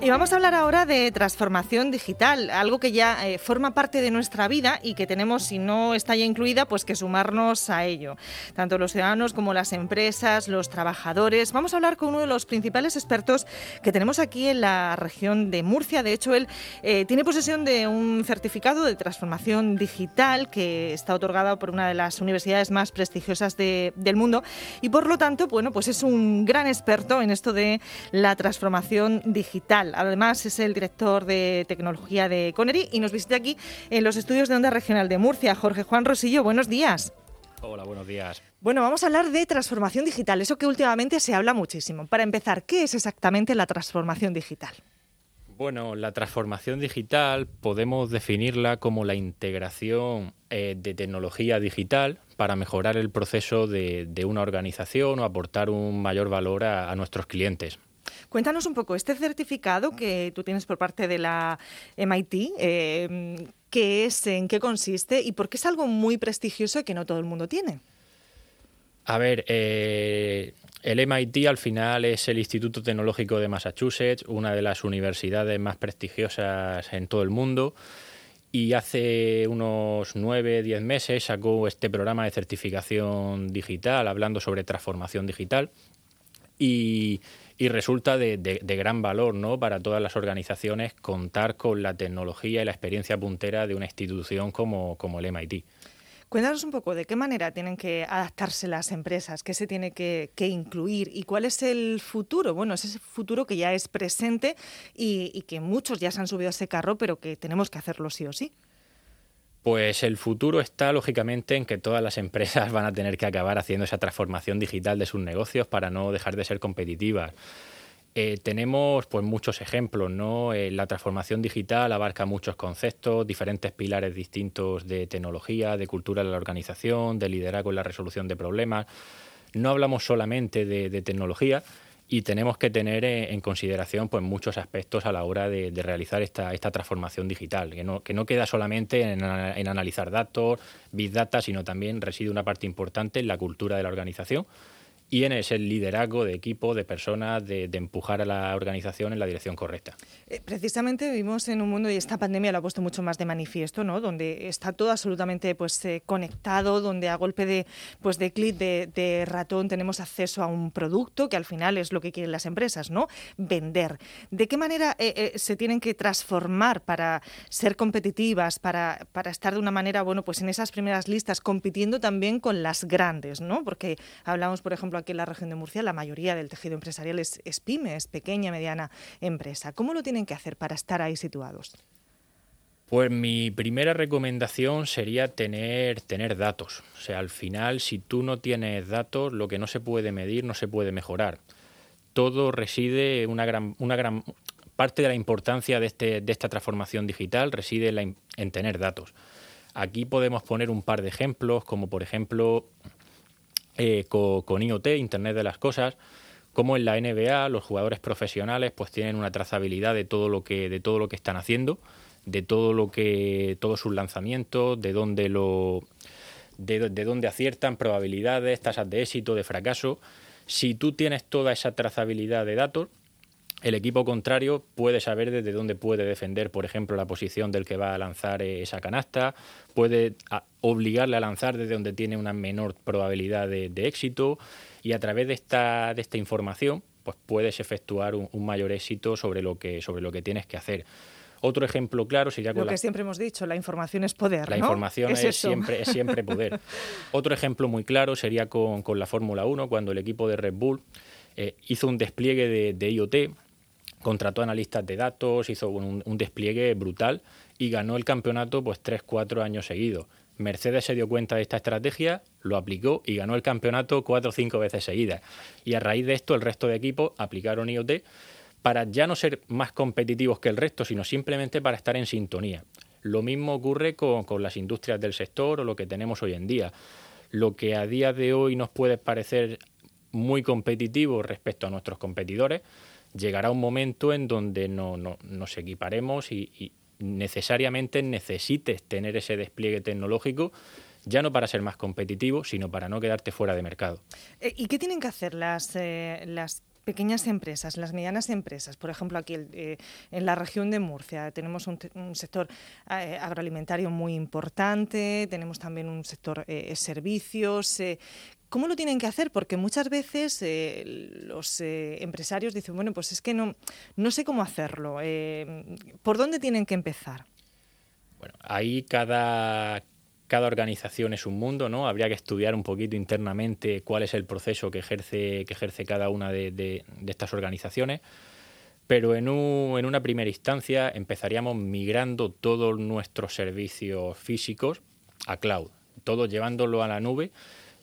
Y vamos a hablar ahora de transformación digital, algo que ya eh, forma parte de nuestra vida y que tenemos, si no está ya incluida, pues que sumarnos a ello. Tanto los ciudadanos como las empresas, los trabajadores. Vamos a hablar con uno de los principales expertos que tenemos aquí en la región de Murcia. De hecho, él eh, tiene posesión de un certificado de transformación digital que está otorgado por una de las universidades más prestigiosas del mundo y por lo tanto, bueno, pues es un gran experto en esto de la transformación digital. Además, es el director de tecnología de Connery y nos visita aquí en los estudios de Onda Regional de Murcia. Jorge Juan Rosillo, buenos días. Hola, buenos días. Bueno, vamos a hablar de transformación digital, eso que últimamente se habla muchísimo. Para empezar, ¿qué es exactamente la transformación digital? Bueno, la transformación digital podemos definirla como la integración eh, de tecnología digital para mejorar el proceso de, una organización o aportar un mayor valor a nuestros clientes. Cuéntanos un poco, este certificado que tú tienes por parte de la MIT, eh, ¿qué es, en qué consiste y por qué es algo muy prestigioso que no todo el mundo tiene? A ver, eh, el MIT al final es el Instituto Tecnológico de Massachusetts, una de las universidades más prestigiosas en todo el mundo. Y hace unos nueve, diez meses sacó este programa de certificación digital hablando sobre transformación digital. Y, y resulta de, gran valor ¿no? para todas las organizaciones contar con la tecnología y la experiencia puntera de una institución como, el MIT. Cuéntanos un poco de qué manera tienen que adaptarse las empresas, qué se tiene que, incluir y cuál es el futuro. Bueno, es ese futuro que ya es presente y, y que muchos ya se han subido a ese carro, pero que tenemos que hacerlo sí o sí. Pues el futuro está lógicamente en que todas las empresas van a tener que acabar haciendo esa transformación digital de sus negocios para no dejar de ser competitivas. Eh, tenemos pues muchos ejemplos, ¿no? Eh, la transformación digital abarca muchos conceptos, diferentes pilares distintos de tecnología, de cultura de la organización, de liderazgo en la resolución de problemas. No hablamos solamente de tecnología, y tenemos que tener en consideración pues muchos aspectos a la hora de, realizar esta, esta transformación digital, que no, que no queda solamente en, en, analizar datos, big data, sino también reside una parte importante en la cultura de la organización y en ese liderazgo de equipo, de personas, de, empujar a la organización en la dirección correcta. Eh, precisamente vivimos en un mundo, y esta pandemia lo ha puesto mucho más de manifiesto, ¿no? donde está todo absolutamente pues, eh, conectado, donde a golpe de, pues, de clic de, ratón tenemos acceso a un producto, que al final es lo que quieren las empresas, ¿no? vender. ¿De qué manera eh, se tienen que transformar para ser competitivas, para, para estar de una manera, bueno, pues en esas primeras listas, compitiendo también con las grandes? ¿no? Porque hablamos, por ejemplo, aquí en la región de Murcia la mayoría del tejido empresarial es, pyme, es pequeña, mediana empresa. ¿Cómo lo tienen que hacer para estar ahí situados? Pues mi primera recomendación sería tener, tener datos. O sea, al final, si tú no tienes datos, lo que no se puede medir no se puede mejorar. Todo reside, una gran, una gran parte de la importancia de, este, de esta transformación digital reside en tener datos. Aquí podemos poner un par de ejemplos, como por ejemplo eh, con, IoT, Internet de las Cosas, como en la NBA los jugadores profesionales pues tienen una trazabilidad de todo lo que, de todo lo que están haciendo, de todo lo que, todos sus lanzamientos, de dónde lo de, de dónde aciertan, probabilidades, tasas de éxito, de fracaso. Si tú tienes toda esa trazabilidad de datos, el equipo contrario puede saber desde dónde puede defender, por ejemplo, la posición del que va a lanzar esa canasta, puede obligarle a lanzar desde donde tiene una menor probabilidad de, éxito y a través de esta, de esta información pues puedes efectuar un, mayor éxito sobre lo, que, sobre lo que tienes que hacer. Otro ejemplo claro sería con Lo que siempre hemos dicho, la información es poder. La información es, siempre, es siempre poder. Otro ejemplo muy claro sería con, la Fórmula 1, cuando el equipo de Red Bull eh, hizo un despliegue de, de IoT contrató analistas de datos, hizo un, despliegue brutal y ganó el campeonato pues tres, cuatro años seguidos. Mercedes se dio cuenta de esta estrategia, lo aplicó y ganó el campeonato cuatro o cinco veces seguidas. Y a raíz de esto el resto de equipos aplicaron IoT para ya no ser más competitivos que el resto, sino simplemente para estar en sintonía. Lo mismo ocurre con, con las industrias del sector o lo que tenemos hoy en día. Lo que a día de hoy nos puede parecer muy competitivo respecto a nuestros competidores, llegará un momento en donde no, nos equiparemos y, necesariamente necesites tener ese despliegue tecnológico ya no para ser más competitivo, sino para no quedarte fuera de mercado. Eh, ¿Y qué tienen que hacer las, eh, las pequeñas empresas, las medianas empresas, por ejemplo, aquí eh, en la región de Murcia tenemos un, sector agroalimentario muy importante, tenemos también un sector servicios. ¿Cómo lo tienen que hacer? Porque muchas veces los empresarios dicen, bueno, pues es que no, no sé cómo hacerlo. ¿Por dónde tienen que empezar? Bueno, ahí cada, cada organización es un mundo, ¿no? Habría que estudiar un poquito internamente cuál es el proceso que ejerce, que ejerce cada una de, estas organizaciones. Pero en, en, una primera instancia empezaríamos migrando todos nuestros servicios físicos a cloud, todo llevándolo a la nube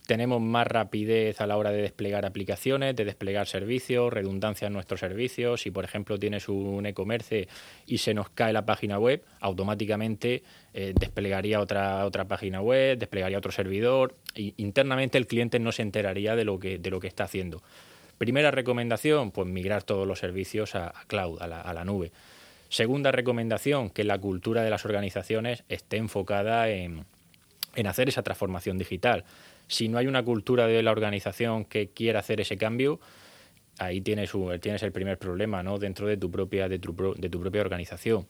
tenemos más rapidez a la hora de desplegar aplicaciones, de desplegar servicios, redundancia en nuestros servicios. Si, por ejemplo, tienes un e-commerce y se nos cae la página web, automáticamente eh, desplegaría otra, otra página web, desplegaría otro servidor. Y internamente el cliente no se enteraría de lo que, de lo que está haciendo. Primera recomendación, pues migrar todos los servicios a, cloud, a la, a la nube. Segunda recomendación, que la cultura de las organizaciones esté enfocada en, en hacer esa transformación digital si no hay una cultura de la organización que quiera hacer ese cambio, ahí tienes, el primer problema ¿no? dentro de tu, propia, de, tu, de tu propia organización.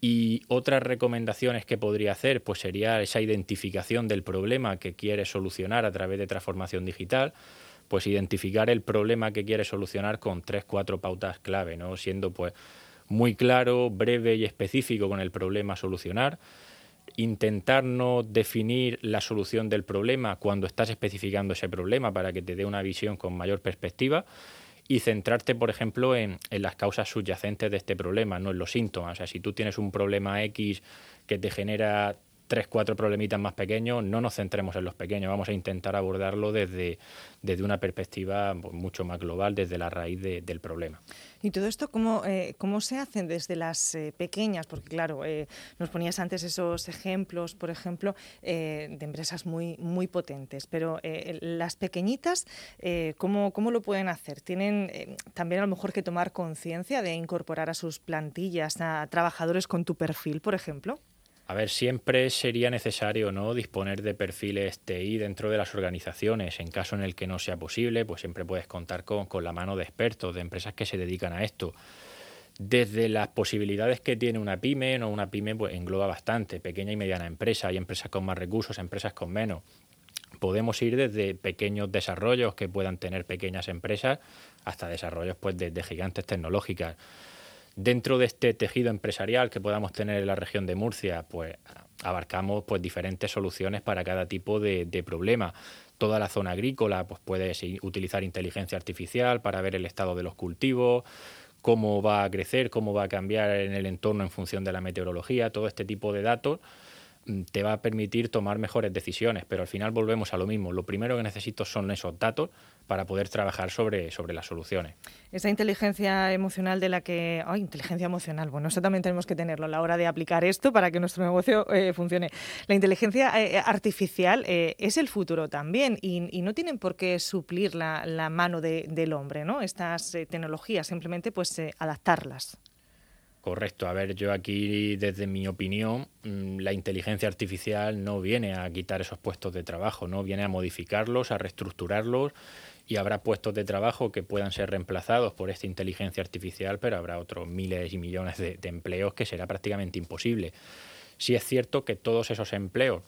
Y otras recomendaciones que podría hacer, pues sería esa identificación del problema que quieres solucionar a través de transformación digital, pues identificar el problema que quieres solucionar con tres, cuatro pautas clave, ¿no? Siendo pues muy claro, breve y específico con el problema a solucionar, intentar no definir la solución del problema cuando estás especificando ese problema para que te dé una visión con mayor perspectiva y centrarte, por ejemplo, en, en, las causas subyacentes de este problema, no en los síntomas. O sea, si tú tienes un problema X que te genera tres, cuatro problemitas más pequeños, no nos centremos en los pequeños, vamos a intentar abordarlo desde, desde una perspectiva mucho más global, desde la raíz del problema. ¿Y todo esto cómo, eh, cómo se hacen desde las eh, pequeñas? Porque claro, eh, nos ponías antes esos ejemplos, por ejemplo, de empresas muy, muy potentes, pero las pequeñitas, ¿cómo, ¿cómo, lo pueden hacer? ¿Tienen también a lo mejor que tomar conciencia de incorporar a sus plantillas a trabajadores con tu perfil, por ejemplo? A ver, siempre sería necesario ¿no? disponer de perfiles TI dentro de las organizaciones. En caso en el que no sea posible, pues siempre puedes contar con, la mano de expertos, de empresas que se dedican a esto. Desde las posibilidades que tiene una pyme, no una pyme pues engloba bastante, pequeña y mediana empresa, hay empresas con más recursos, empresas con menos. Podemos ir desde pequeños desarrollos que puedan tener pequeñas empresas hasta desarrollos pues, de gigantes tecnológicas. Dentro de este tejido empresarial que podamos tener en la región de Murcia, pues abarcamos pues diferentes soluciones para cada tipo de, problema. Toda la zona agrícola, pues puedes utilizar inteligencia artificial para ver el estado de los cultivos, cómo va a crecer, cómo va a cambiar en el entorno en función de la meteorología, todo este tipo de datos te va a permitir tomar mejores decisiones, pero al final volvemos a lo mismo. Lo primero que necesito son esos datos para poder trabajar sobre, sobre las soluciones. Esa inteligencia emocional de la que... ¡Ay, inteligencia emocional! Bueno, eso también tenemos que tenerlo a la hora de aplicar esto para que nuestro negocio eh, funcione. La inteligencia eh, artificial eh, es el futuro también y, no tienen por qué suplir la mano del hombre, ¿no? Estas tecnologías, simplemente pues adaptarlas. Correcto. A ver, yo aquí, desde mi opinión, mm, la inteligencia artificial no viene a quitar esos puestos de trabajo, no viene a modificarlos, a reestructurarlos y habrá puestos de trabajo que puedan ser reemplazados por esta inteligencia artificial, pero habrá otros miles y millones de, empleos que será prácticamente imposible. Si es cierto que todos esos empleos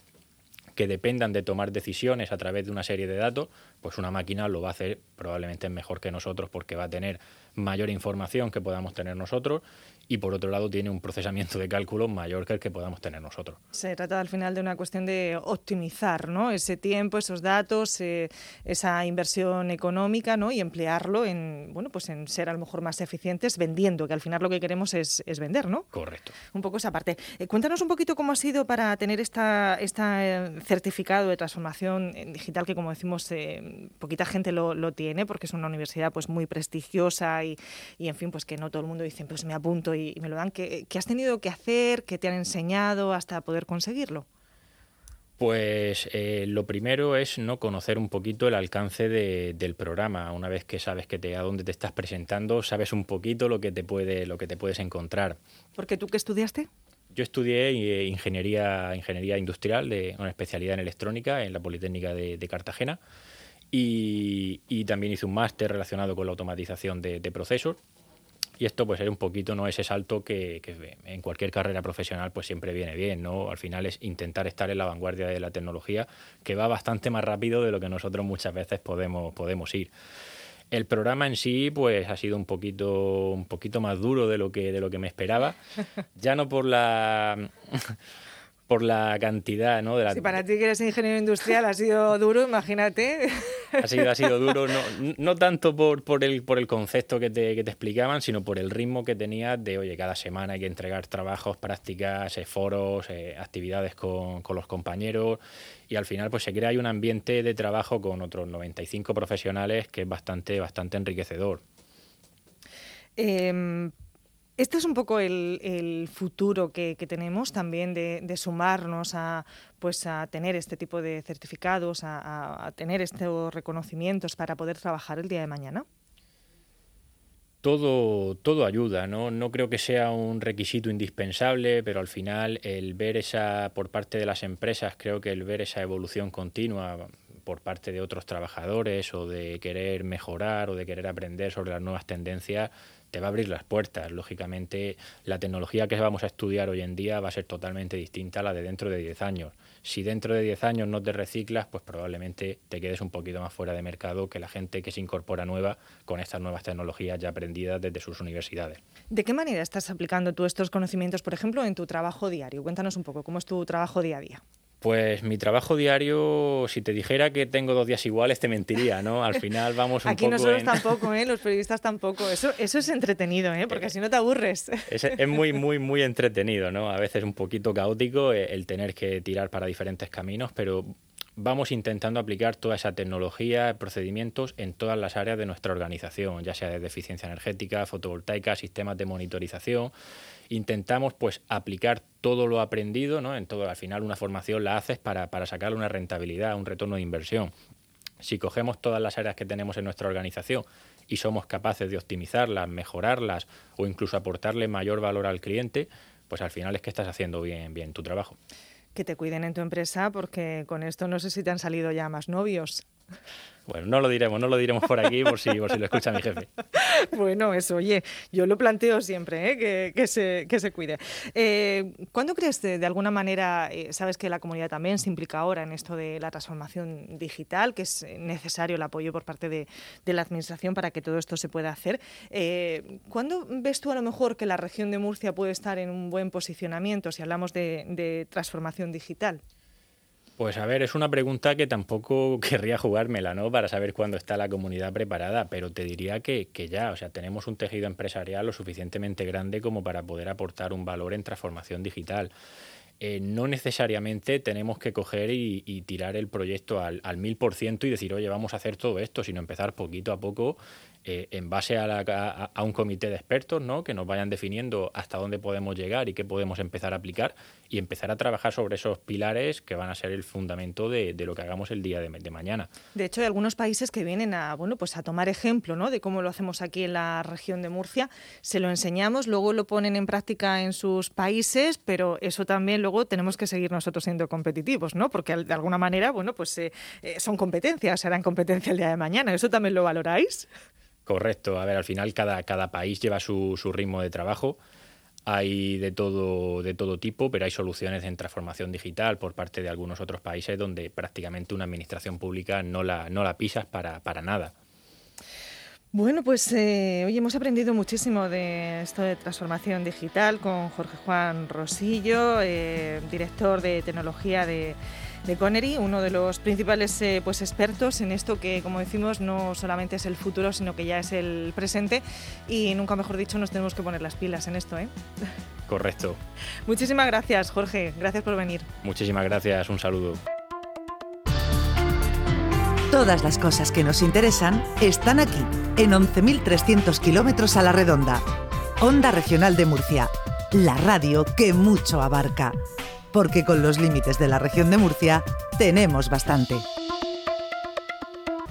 que dependan de tomar decisiones a través de una serie de datos, pues una máquina lo va a hacer probablemente mejor que nosotros porque va a tener mayor información que podamos tener nosotros y por otro lado tiene un procesamiento de cálculo mayor que el que podamos tener nosotros. Se trata al final de una cuestión de optimizar ¿no? ese tiempo, esos datos, eh, esa inversión económica ¿no? y emplearlo en, bueno, pues en ser a lo mejor más eficientes vendiendo, que al final lo que queremos es, vender, ¿no? Correcto. Un poco esa parte. Eh, cuéntanos un poquito cómo ha sido para tener esta, esta eh, certificado de transformación digital que como decimos poquita gente lo, lo, tiene porque es una universidad pues muy prestigiosa y, y en fin pues que no todo el mundo dice pues me apunto y, me lo dan. ¿Qué, has tenido que hacer? ¿Qué te han enseñado hasta poder conseguirlo? Pues eh, lo primero es no conocer un poquito el alcance del programa. Una vez que sabes que te, a dónde te estás presentando, sabes un poquito lo que te puede, lo que te puedes encontrar. ¿Porque tú qué estudiaste? Yo estudié eh, ingeniería, ingeniería industrial, de una especialidad en electrónica en la Politécnica de, de Cartagena y, también hice un máster relacionado con la automatización de, procesos. Y esto pues es un poquito no ese salto que, en cualquier carrera profesional pues siempre viene bien, ¿no? Al final es intentar estar en la vanguardia de la tecnología, que va bastante más rápido de lo que nosotros muchas veces podemos, podemos ir. El programa en sí, pues, ha sido un poquito, un poquito más duro de lo que, de lo que me esperaba. Ya no por la por la cantidad, ¿no? De la... Si para ti que eres ingeniero industrial ha sido duro, imagínate. Ha sido, ha sido duro, no, no tanto por, por, el, por el concepto que te, que te explicaban, sino por el ritmo que tenía de, oye, cada semana hay que entregar trabajos, prácticas, eh, foros, eh, actividades con, con, los compañeros y al final pues se crea ahí un ambiente de trabajo con otros 95 profesionales que es bastante, bastante enriquecedor. Eh, este es un poco el, futuro que, tenemos también de, sumarnos a, pues, a tener este tipo de certificados, a, tener estos reconocimientos para poder trabajar el día de mañana. Todo, todo ayuda, ¿no? No creo que sea un requisito indispensable, pero al final el ver esa, por parte de las empresas, creo que el ver esa evolución continua por parte de otros trabajadores o de querer mejorar o de querer aprender sobre las nuevas tendencias, te va a abrir las puertas. Lógicamente, la tecnología que vamos a estudiar hoy en día va a ser totalmente distinta a la de dentro de 10 años. Si dentro de 10 años no te reciclas, pues probablemente te quedes un poquito más fuera de mercado que la gente que se incorpora nueva con estas nuevas tecnologías ya aprendidas desde sus universidades. ¿De qué manera estás aplicando tú estos conocimientos, por ejemplo, en tu trabajo diario? Cuéntanos un poco, ¿cómo es tu trabajo día a día? Pues mi trabajo diario, si te dijera que tengo dos días iguales, te mentiría, ¿no? Al final vamos un Aquí poco. Aquí nosotros tampoco, ¿eh? Los periodistas tampoco. Eso, eso es entretenido, ¿eh? Porque si no te aburres. Es, es, muy, muy, muy entretenido, ¿no? A veces un poquito caótico eh, el tener que tirar para diferentes caminos, pero vamos intentando aplicar toda esa tecnología, procedimientos en todas las áreas de nuestra organización, ya sea desde eficiencia energética, fotovoltaica, sistemas de monitorización intentamos pues aplicar todo lo aprendido, ¿no? En todo, al final una formación la haces para, para sacar una rentabilidad, un retorno de inversión. Si cogemos todas las áreas que tenemos en nuestra organización y somos capaces de optimizarlas, mejorarlas o incluso aportarle mayor valor al cliente, pues al final es que estás haciendo bien, bien tu trabajo. Que te cuiden en tu empresa porque con esto no sé si te han salido ya más novios. Bueno, no lo diremos, no lo diremos por aquí por si, por si lo escucha mi jefe. Bueno, eso, oye, yo lo planteo siempre, ¿eh? que, se, que se cuide. Eh, ¿Cuándo crees, de, alguna manera, eh, sabes que la comunidad también se implica ahora en esto de la transformación digital, que es necesario el apoyo por parte de, la Administración para que todo esto se pueda hacer? ¿Cuándo ves tú a lo mejor que la región de Murcia puede estar en un buen posicionamiento si hablamos de transformación digital? Pues a ver, es una pregunta que tampoco querría jugármela, ¿no? Para saber cuándo está la comunidad preparada, pero te diría que, que, ya, o sea, tenemos un tejido empresarial lo suficientemente grande como para poder aportar un valor en transformación digital. Eh, no necesariamente tenemos que coger y, tirar el proyecto al mil por ciento y decir, oye, vamos a hacer todo esto, sino empezar poquito a poco eh, en base a, un comité de expertos ¿no? que nos vayan definiendo hasta dónde podemos llegar y qué podemos empezar a aplicar y empezar a trabajar sobre esos pilares que van a ser el fundamento de, lo que hagamos el día de, mañana. De hecho, hay algunos países que vienen a, bueno, pues a tomar ejemplo ¿no? de cómo lo hacemos aquí en la región de Murcia, se lo enseñamos, luego lo ponen en práctica en sus países, pero eso también luego tenemos que seguir nosotros siendo competitivos, ¿no? porque de alguna manera bueno, pues, eh, eh, son competencias, serán competencia el día de mañana. ¿Eso también lo valoráis? Correcto. A ver, al final cada, cada país lleva su, su ritmo de trabajo. Hay de todo, de todo tipo, pero hay soluciones en transformación digital por parte de algunos otros países donde prácticamente una administración pública no la, no la pisas para, para nada. Bueno, pues eh, hoy hemos aprendido muchísimo de esto de transformación digital con Jorge Juan Rosillo, eh, director de tecnología de de Connery, uno de los principales eh, pues, expertos en esto que, como decimos, no solamente es el futuro, sino que ya es el presente y nunca mejor dicho nos tenemos que poner las pilas en esto. ¿eh? Correcto. Muchísimas gracias, Jorge. Gracias por venir. Muchísimas gracias. Un saludo. Todas las cosas que nos interesan están aquí, en 11.300 kilómetros a la redonda. Onda Regional de Murcia, la radio que mucho abarca porque con los límites de la región de Murcia tenemos bastante.